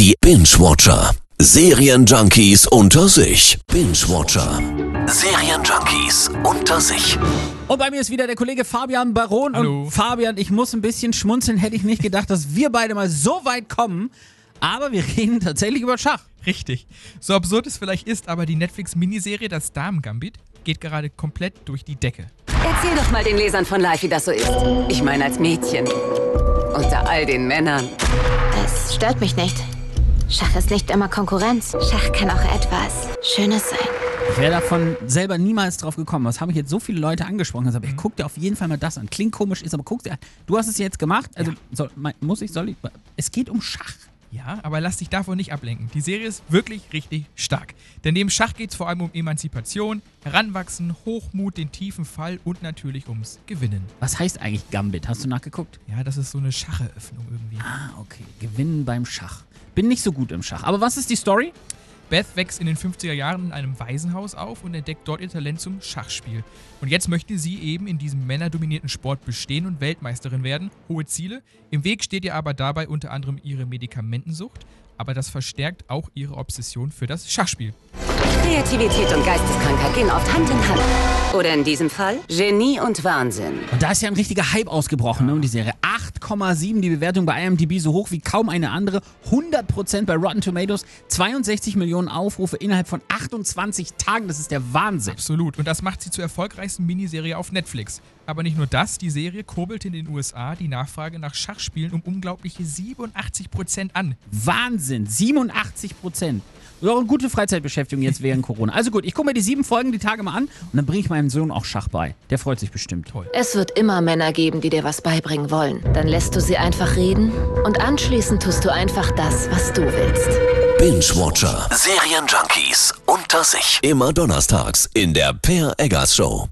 Die Binge-Watcher. Serienjunkies unter sich. Binge-Watcher. Serienjunkies unter sich. Und bei mir ist wieder der Kollege Fabian Baron. Hallo. Und Fabian, ich muss ein bisschen schmunzeln, hätte ich nicht gedacht, dass wir beide mal so weit kommen. Aber wir reden tatsächlich über Schach. Richtig. So absurd es vielleicht ist, aber die Netflix-Miniserie Das Damen-Gambit geht gerade komplett durch die Decke. Erzähl doch mal den Lesern von Life, wie das so ist. Ich meine als Mädchen. Unter all den Männern. Es stört mich nicht. Schach ist nicht immer Konkurrenz. Schach kann auch etwas Schönes sein. Ich wäre davon selber niemals drauf gekommen. Was haben mich jetzt so viele Leute angesprochen? Ich habe ich guck dir auf jeden Fall mal das an. Klingt komisch, ist aber guck dir an. Du hast es jetzt gemacht. Also soll, mein- muss ich, soll ich? Es geht um Schach. Ja, aber lass dich davon nicht ablenken. Die Serie ist wirklich richtig stark. Denn neben Schach geht es vor allem um Emanzipation, Heranwachsen, Hochmut, den tiefen Fall und natürlich ums Gewinnen. Was heißt eigentlich Gambit? Hast du nachgeguckt? Ja, das ist so eine Schacheröffnung irgendwie. Ah, okay. Gewinnen beim Schach. Bin nicht so gut im Schach. Aber was ist die Story? Beth wächst in den 50er Jahren in einem Waisenhaus auf und entdeckt dort ihr Talent zum Schachspiel. Und jetzt möchte sie eben in diesem männerdominierten Sport bestehen und Weltmeisterin werden. Hohe Ziele. Im Weg steht ihr aber dabei unter anderem ihre Medikamentensucht, aber das verstärkt auch ihre Obsession für das Schachspiel. Kreativität und Geisteskrankheit gehen oft Hand in Hand. Oder in diesem Fall Genie und Wahnsinn. Und da ist ja ein richtiger Hype ausgebrochen, ne? Und die Serie 8,7, die Bewertung bei IMDb so hoch wie kaum eine andere. 100% bei Rotten Tomatoes, 62 Millionen Aufrufe innerhalb von 28 Tagen. Das ist der Wahnsinn. Absolut. Und das macht sie zur erfolgreichsten Miniserie auf Netflix. Aber nicht nur das, die Serie kurbelte in den USA die Nachfrage nach Schachspielen um unglaubliche 87% an. Wahnsinn, 87 Prozent. Ja, eine gute Freizeitbeschäftigung jetzt während Corona. Also gut, ich gucke mir die sieben Folgen die Tage mal an und dann bringe ich meinem Sohn auch Schach bei. Der freut sich bestimmt. Toll. Es wird immer Männer geben, die dir was beibringen wollen. Dann lässt du sie einfach reden und anschließend tust du einfach das, was du willst. Binge-Watcher. Serienjunkies unter sich. Immer donnerstags in der Per Eggers Show.